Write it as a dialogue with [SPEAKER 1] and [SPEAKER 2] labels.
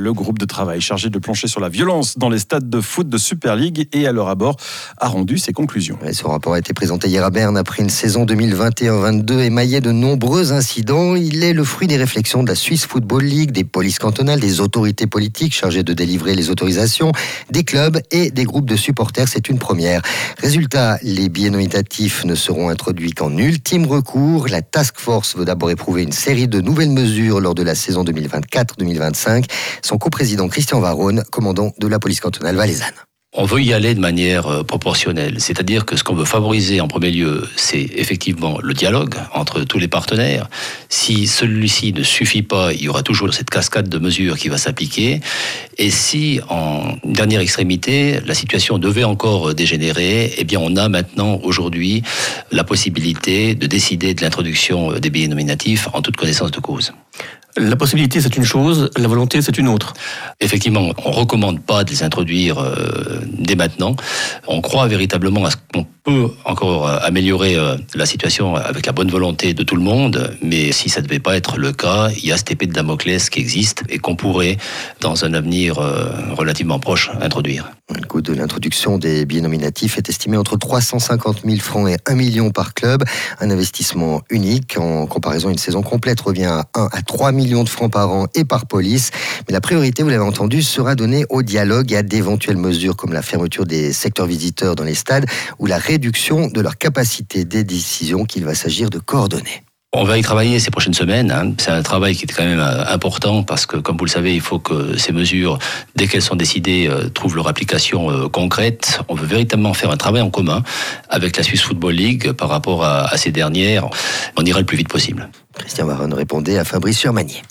[SPEAKER 1] Le groupe de travail chargé de plancher sur la violence dans les stades de foot de Super League et à leur abord a rendu ses conclusions.
[SPEAKER 2] ce rapport a été présenté hier à Berne après une saison 2021-22 émaillée de nombreux incidents. Il est le fruit des réflexions de la Swiss Football League, des polices cantonales, des autorités politiques chargées de délivrer les autorisations, des clubs et des groupes de supporters. C'est une première. Résultat, les billets nominatifs ne seront introduits qu'en ultime recours. La task force veut d'abord éprouver une série de nouvelles mesures lors de la saison 2024-2025. Son coprésident Christian Varone, commandant de la police cantonale valaisanne.
[SPEAKER 3] On veut y aller de manière euh, proportionnelle, c'est-à-dire que ce qu'on veut favoriser en premier lieu, c'est effectivement le dialogue entre tous les partenaires. Si celui-ci ne suffit pas, il y aura toujours cette cascade de mesures qui va s'appliquer. Et si, en dernière extrémité, la situation devait encore dégénérer, eh bien, on a maintenant, aujourd'hui, la possibilité de décider de l'introduction des billets nominatifs en toute connaissance de cause.
[SPEAKER 4] La possibilité, c'est une chose, la volonté, c'est une autre.
[SPEAKER 3] Effectivement, on ne recommande pas de les introduire euh, dès maintenant. On croit véritablement à ce qu'on peut encore euh, améliorer euh, la situation avec la bonne volonté de tout le monde, mais si ça ne devait pas être le cas, il y a cette épée de Damoclès qui existe et qu'on pourrait, dans un avenir relativement proche, introduire.
[SPEAKER 2] Coût de l'introduction des billets nominatifs est estimé entre 350 000 francs et 1 million par club. Un investissement unique. En comparaison, une saison complète revient à 1 à 3 millions de francs par an et par police. Mais la priorité, vous l'avez entendu, sera donnée au dialogue et à d'éventuelles mesures comme la fermeture des secteurs visiteurs dans les stades ou la réduction de leur capacité des décisions qu'il va s'agir de coordonner.
[SPEAKER 3] On va y travailler ces prochaines semaines. Hein. C'est un travail qui est quand même euh, important parce que, comme vous le savez, il faut que ces mesures, dès qu'elles sont décidées, euh, trouvent leur application euh, concrète. On veut véritablement faire un travail en commun avec la Swiss Football League par rapport à, ces dernières. On ira le plus vite possible.
[SPEAKER 2] Christian Varone répondait à Fabrice Surmanier.